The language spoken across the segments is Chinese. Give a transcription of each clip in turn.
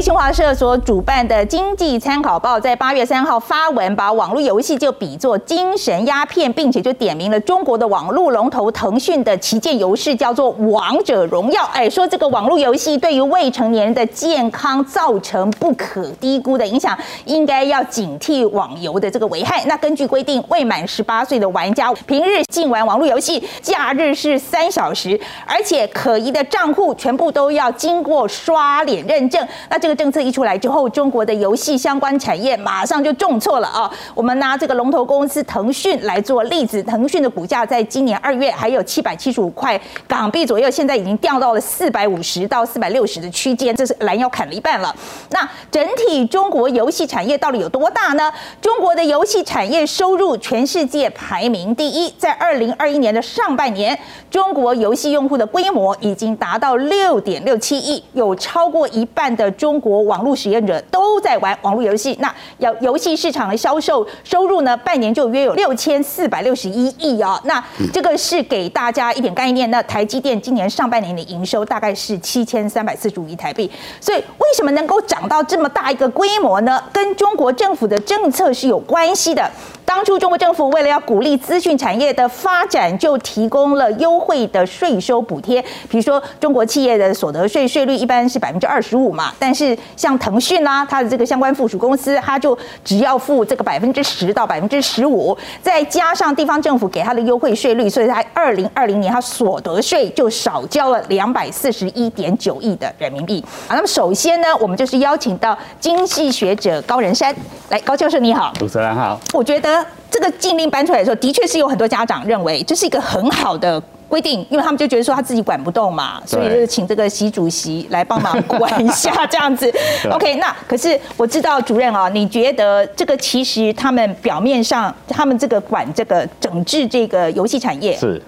新华社所主办的《经济参考报》在八月三号发文，把网络游戏就比作精神鸦片，并且就点名了中国的网络龙头腾讯的旗舰游戏叫做《王者荣耀》。哎，说这个网络游戏对于未成年人的健康造成不可低估的影响，应该要警惕网游的这个危害。那根据规定，未满十八岁的玩家平日禁玩网络游戏，假日是三小时，而且可疑的账户全部都要经过刷脸认证。那这这个政策一出来之后，中国的游戏相关产业马上就重挫了啊！我们拿这个龙头公司腾讯来做例子，腾讯的股价在今年二月还有七百七十五块港币左右，现在已经掉到了四百五十到四百六十的区间，这是拦腰砍了一半了。那整体中国游戏产业到底有多大呢？中国的游戏产业收入全世界排名第一，在二零二一年的上半年，中国游戏用户的规模已经达到六点六七亿，有超过一半的。中国网络实验者都在玩网络游戏，那游游戏市场的销售收入呢？半年就约有六千四百六十一亿啊。那这个是给大家一点概念。那台积电今年上半年的营收大概是七千三百四十五亿台币。所以为什么能够涨到这么大一个规模呢？跟中国政府的政策是有关系的。当初中国政府为了要鼓励资讯产业的发展，就提供了优惠的税收补贴。比如说，中国企业的所得税税率一般是百分之二十五嘛，但是像腾讯啦，它的这个相关附属公司，它就只要付这个百分之十到百分之十五，再加上地方政府给它的优惠税率，所以它二零二零年它所得税就少交了两百四十一点九亿的人民币。啊，那么首先呢，我们就是邀请到经济学者高仁山来，高教授你好，主持人好，我觉得。这个禁令搬出来的时候，的确是有很多家长认为这是一个很好的规定，因为他们就觉得说他自己管不动嘛，所以就是请这个习主席来帮忙管一下 这样子。OK，那可是我知道主任啊，你觉得这个其实他们表面上他们这个管这个整治这个游戏产业是。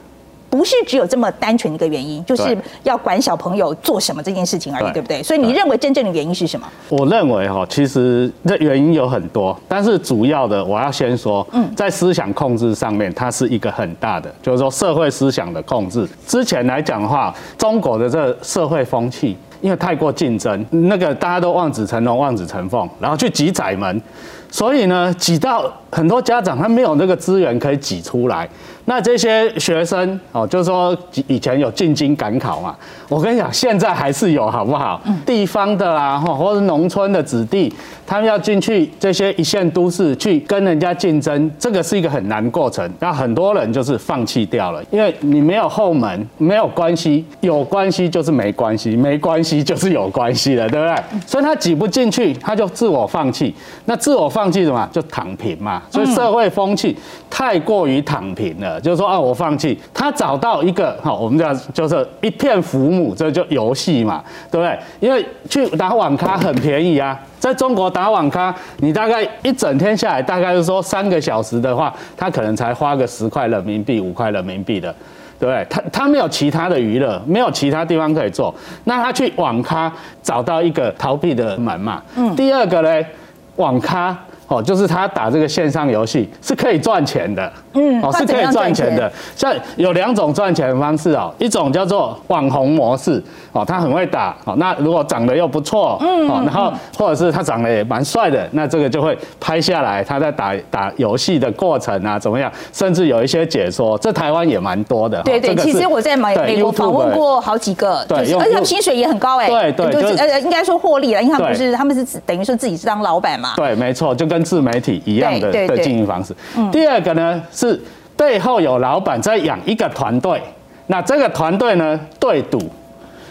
不是只有这么单纯一个原因，就是要管小朋友做什么这件事情而已，对，对不对？所以你认为真正的原因是什么？我认为哈，其实这原因有很多，但是主要的我要先说，嗯，在思想控制上面，它是一个很大的，就是说社会思想的控制。之前来讲的话，中国的这个社会风气，因为太过竞争，那个大家都望子成龙、望子成凤，然后去挤窄门，所以呢，挤到很多家长他没有那个资源可以挤出来。那这些学生哦，就是说以前有进京赶考嘛，我跟你讲，现在还是有，好不好？地方的啦，或者农村的子弟，他们要进去这些一线都市去跟人家竞争，这个是一个很难过程。那很多人就是放弃掉了，因为你没有后门，没有关系，有关系就是没关系，没关系就是有关系了，对不对？所以他挤不进去，他就自我放弃。那自我放弃什么？就躺平嘛。所以社会风气太过于躺平了。就是说啊，我放弃。他找到一个好，我们讲就是一片浮木，这就游戏嘛，对不对？因为去打网咖很便宜啊，在中国打网咖，你大概一整天下来，大概是说三个小时的话，他可能才花个十块人民币、五块人民币的，对不对？他他没有其他的娱乐，没有其他地方可以做，那他去网咖找到一个逃避的门嘛。嗯。第二个呢，网咖。哦，就是他打这个线上游戏是可以赚钱的，嗯，哦，是可以赚钱的。像有两种赚钱的方式哦，一种叫做网红模式，哦，他很会打，哦，那如果长得又不错，嗯，哦，然后或者是他长得也蛮帅的，那这个就会拍下来他在打打游戏的过程啊，怎么样，甚至有一些解说，这台湾也蛮多的。对对，其实我在美美国访问过好几个，对，而且他们薪水也很高哎，对对，就是呃应该说获利了，因为他们不是他们是等于说自己是当老板嘛，对，没错，就跟。跟自媒体一样的的经营方式。第二个呢是背后有老板在养一个团队，那这个团队呢对赌，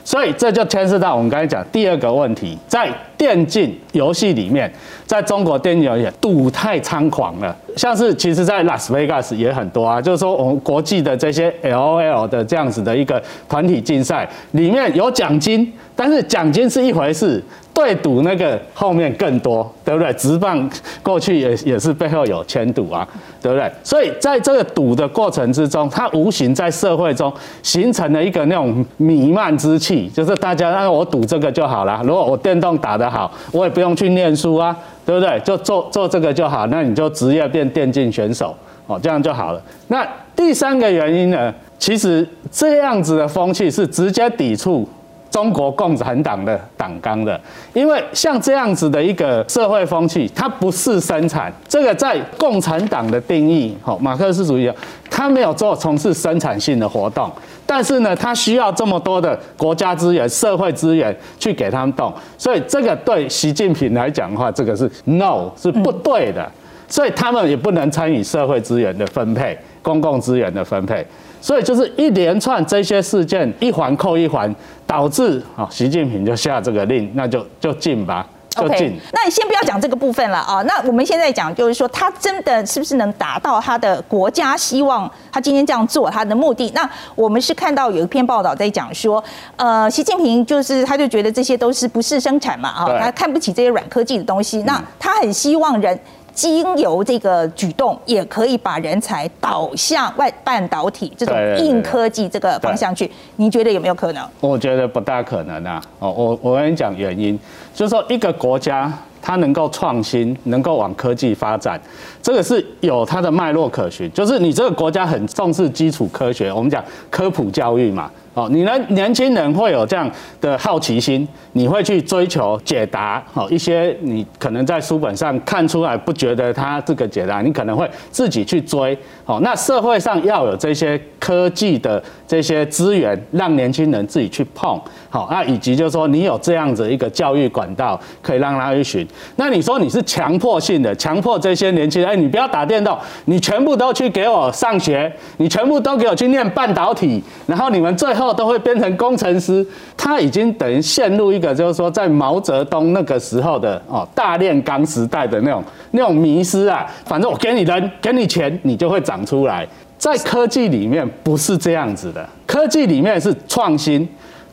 所以这就牵涉到我们刚才讲第二个问题，在电竞游戏里面，在中国电竞游戏赌太猖狂了，像是其实在拉斯维加斯也很多啊，就是说我们国际的这些 LOL 的这样子的一个团体竞赛里面有奖金，但是奖金是一回事。对赌那个后面更多，对不对？直棒过去也也是背后有签赌啊，对不对？所以在这个赌的过程之中，它无形在社会中形成了一个那种弥漫之气，就是大家让我赌这个就好了。如果我电动打得好，我也不用去念书啊，对不对？就做做这个就好，那你就职业变电竞选手哦，这样就好了。那第三个原因呢，其实这样子的风气是直接抵触。中国共产党的党纲的。因为像这样子的一个社会风气，它不是生产，这个在共产党的定义，好，马克思主义啊，它没有做从事生产性的活动，但是呢，他需要这么多的国家资源、社会资源去给他们动，所以这个对习近平来讲的话，这个是 no 是不对的，所以他们也不能参与社会资源的分配、公共资源的分配。所以就是一连串这些事件，一环扣一环，导致啊，习近平就下这个令，那就就禁吧，就进。Okay, 那你先不要讲这个部分了啊。那我们现在讲，就是说他真的是不是能达到他的国家希望？他今天这样做他的目的？那我们是看到有一篇报道在讲说，呃，习近平就是他就觉得这些都是不是生产嘛啊，他看不起这些软科技的东西。那他很希望人。经由这个举动，也可以把人才导向外半导体这种硬科技这个方向去。你觉得有没有可能？我觉得不大可能啊。哦，我我跟你讲原因，就是说一个国家它能够创新，能够往科技发展，这个是有它的脉络可循。就是你这个国家很重视基础科学，我们讲科普教育嘛。哦，你呢？年轻人会有这样的好奇心，你会去追求解答。哦，一些你可能在书本上看出来不觉得他这个解答，你可能会自己去追。哦，那社会上要有这些科技的这些资源，让年轻人自己去碰。好，那以及就是说，你有这样子一个教育管道，可以让他去寻。那你说你是强迫性的，强迫这些年轻人，哎，你不要打电动，你全部都去给我上学，你全部都给我去念半导体，然后你们最后。都会变成工程师，他已经等于陷入一个，就是说在毛泽东那个时候的哦大炼钢时代的那种那种迷失啊。反正我给你人，给你钱，你就会长出来。在科技里面不是这样子的，科技里面是创新、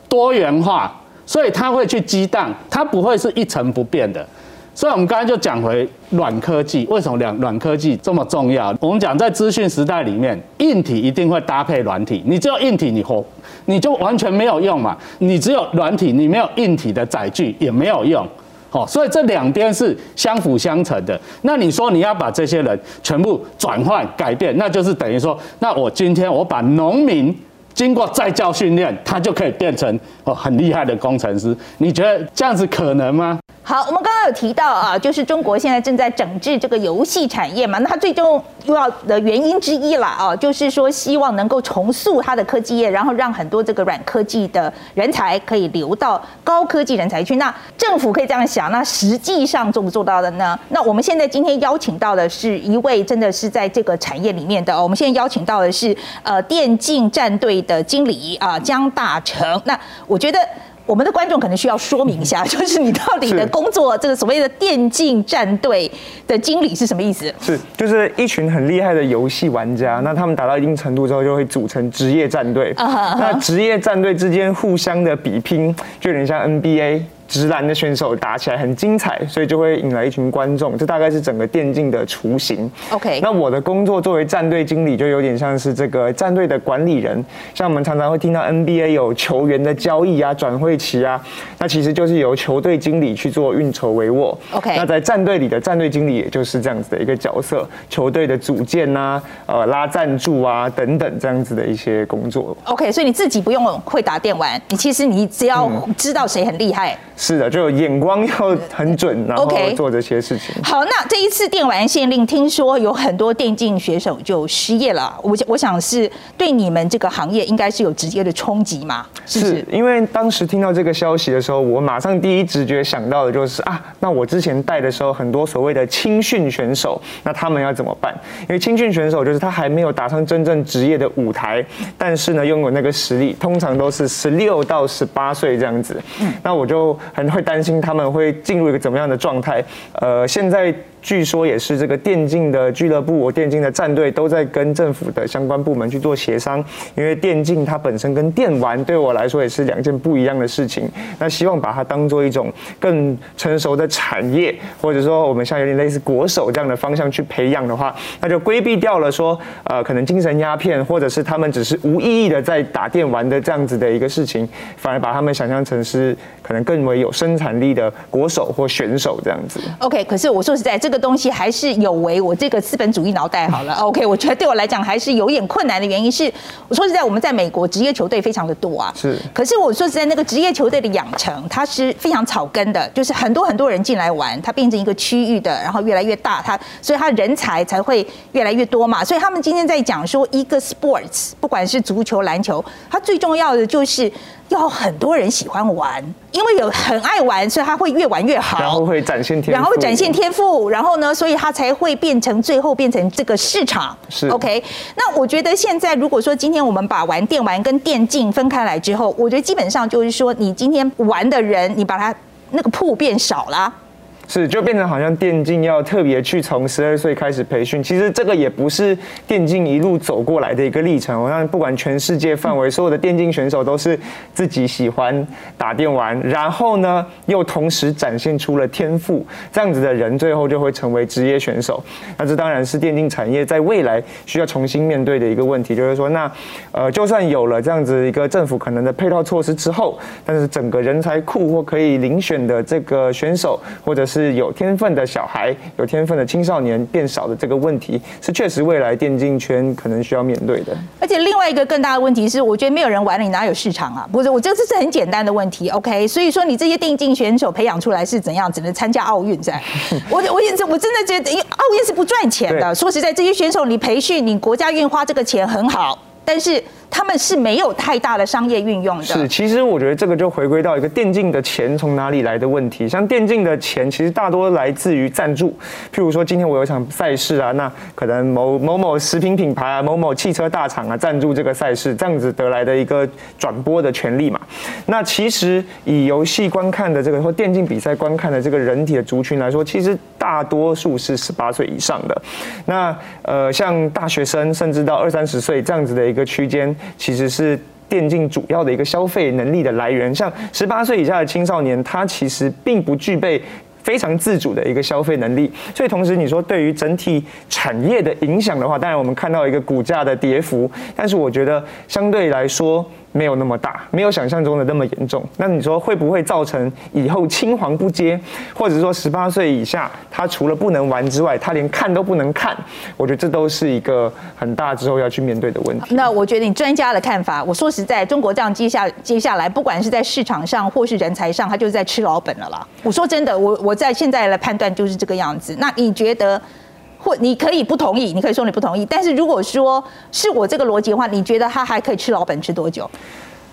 多元化，所以他会去激荡，它不会是一成不变的。所以，我们刚才就讲回软科技，为什么软软科技这么重要？我们讲在资讯时代里面，硬体一定会搭配软体，你只有硬体，你活你就完全没有用嘛。你只有软体，你没有硬体的载具也没有用。哦，所以这两边是相辅相成的。那你说你要把这些人全部转换改变，那就是等于说，那我今天我把农民经过再教训练，他就可以变成哦很厉害的工程师。你觉得这样子可能吗？好，我们刚刚有提到啊，就是中国现在正在整治这个游戏产业嘛，那它最重要的原因之一啦啊，就是说希望能够重塑它的科技业，然后让很多这个软科技的人才可以流到高科技人才去。那政府可以这样想，那实际上做不做到的呢？那我们现在今天邀请到的是一位真的是在这个产业里面的，我们现在邀请到的是呃电竞战队的经理啊江大成。那我觉得。我们的观众可能需要说明一下，就是你到底的工作，这个所谓的电竞战队的经理是什么意思？是，就是一群很厉害的游戏玩家，那他们达到一定程度之后，就会组成职业战队。那职业战队之间互相的比拼，就有点像 NBA。直男的选手打起来很精彩，所以就会引来一群观众。这大概是整个电竞的雏形。OK，那我的工作作为战队经理，就有点像是这个战队的管理人。像我们常常会听到 NBA 有球员的交易啊、转会期啊，那其实就是由球队经理去做运筹帷幄。OK，那在战队里的战队经理也就是这样子的一个角色，球队的组建呐、呃拉赞助啊等等这样子的一些工作。OK，所以你自己不用会打电玩，你其实你只要知道谁很厉害。是的，就眼光要很准，然后做这些事情。Okay. 好，那这一次电玩限令，听说有很多电竞选手就失业了。我我想是对你们这个行业应该是有直接的冲击嘛？是，是，是因为当时听到这个消息的时候，我马上第一直觉想到的就是啊，那我之前带的时候很多所谓的青训选手，那他们要怎么办？因为青训选手就是他还没有打上真正职业的舞台，但是呢拥有那个实力，通常都是十六到十八岁这样子。嗯，那我就。很会担心他们会进入一个怎么样的状态？呃，现在。据说也是这个电竞的俱乐部，我电竞的战队都在跟政府的相关部门去做协商，因为电竞它本身跟电玩对我来说也是两件不一样的事情。那希望把它当做一种更成熟的产业，或者说我们像有点类似国手这样的方向去培养的话，那就规避掉了说呃可能精神鸦片，或者是他们只是无意义的在打电玩的这样子的一个事情，反而把他们想象成是可能更为有生产力的国手或选手这样子。OK，可是我说实在这个。个东西还是有违我这个资本主义脑袋。好了，OK，我觉得对我来讲还是有点困难的原因是，我说实在，我们在美国职业球队非常的多啊，是。可是我说实在，那个职业球队的养成，它是非常草根的，就是很多很多人进来玩，它变成一个区域的，然后越来越大，它所以它人才才会越来越多嘛。所以他们今天在讲说，一个 sports，不管是足球、篮球，它最重要的就是。要很多人喜欢玩，因为有很爱玩，所以他会越玩越好，然后会展现然后会展现天赋，然后呢，所以他才会变成最后变成这个市场。是 OK。那我觉得现在如果说今天我们把玩电玩跟电竞分开来之后，我觉得基本上就是说，你今天玩的人，你把它那个铺变少了。是，就变成好像电竞要特别去从十二岁开始培训，其实这个也不是电竞一路走过来的一个历程。我看不管全世界范围，所有的电竞选手都是自己喜欢打电玩，然后呢又同时展现出了天赋，这样子的人最后就会成为职业选手。那这当然是电竞产业在未来需要重新面对的一个问题，就是说，那呃，就算有了这样子一个政府可能的配套措施之后，但是整个人才库或可以遴选的这个选手，或者是是有天分的小孩，有天分的青少年变少的这个问题，是确实未来电竞圈可能需要面对的。而且另外一个更大的问题是，我觉得没有人玩了，你哪有市场啊？不是，我这个是很简单的问题。OK，所以说你这些电竞选手培养出来是怎样，只能参加奥运赛。我我也我真的觉得，因为奥运是不赚钱的。说实在，这些选手你培训，你国家愿意花这个钱很好，但是。他们是没有太大的商业运用的。是，其实我觉得这个就回归到一个电竞的钱从哪里来的问题。像电竞的钱，其实大多来自于赞助。譬如说，今天我有一场赛事啊，那可能某某某食品品牌啊，某某汽车大厂啊赞助这个赛事，这样子得来的一个转播的权利嘛。那其实以游戏观看的这个或电竞比赛观看的这个人体的族群来说，其实大多数是十八岁以上的。那呃，像大学生甚至到二三十岁这样子的一个区间。其实是电竞主要的一个消费能力的来源，像十八岁以下的青少年，他其实并不具备非常自主的一个消费能力，所以同时你说对于整体产业的影响的话，当然我们看到一个股价的跌幅，但是我觉得相对来说。没有那么大，没有想象中的那么严重。那你说会不会造成以后青黄不接，或者说十八岁以下他除了不能玩之外，他连看都不能看？我觉得这都是一个很大之后要去面对的问题。那我觉得你专家的看法，我说实在，中国这样接下接下来，不管是在市场上或是人才上，他就是在吃老本了啦。我说真的，我我在现在来判断就是这个样子。那你觉得？或你可以不同意，你可以说你不同意，但是如果说是我这个逻辑的话，你觉得他还可以吃老本吃多久？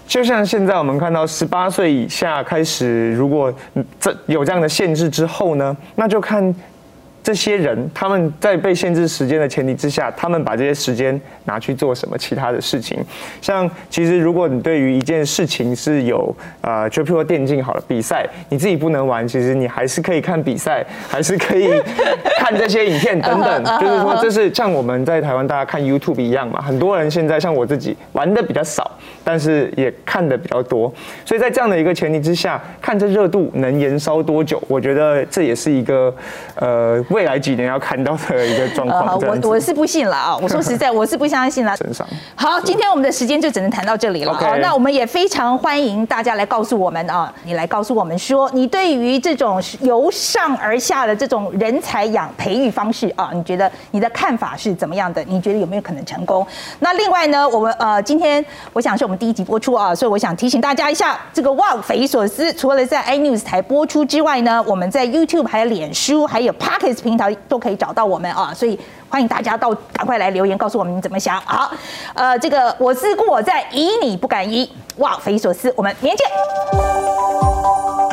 就像现在我们看到十八岁以下开始，如果这有这样的限制之后呢，那就看。这些人他们在被限制时间的前提之下，他们把这些时间拿去做什么其他的事情？像其实如果你对于一件事情是有呃，就譬如说电竞好了，比赛你自己不能玩，其实你还是可以看比赛，还是可以 看这些影片等等。就是说，这是像我们在台湾大家看 YouTube 一样嘛，很多人现在像我自己玩的比较少，但是也看的比较多。所以在这样的一个前提之下，看这热度能延烧多久，我觉得这也是一个呃。未来几年要看到的一个状况，我我是不信了啊！我说实在，我是不相信了。好，今天我们的时间就只能谈到这里了啊。那我们也非常欢迎大家来告诉我们啊，你来告诉我们说，你对于这种由上而下的这种人才养培育方式啊，你觉得你的看法是怎么样的？你觉得有没有可能成功？那另外呢，我们呃，今天我想是我们第一集播出啊，所以我想提醒大家一下，这个哇，匪夷所思，除了在 iNews 台播出之外呢，我们在 YouTube 还有脸书还有 Podcast。平台都可以找到我们啊，所以欢迎大家到赶快来留言告诉我们你怎么想。好，呃，这个我思故我在，疑你不敢疑，哇，匪夷所思，我们明天见。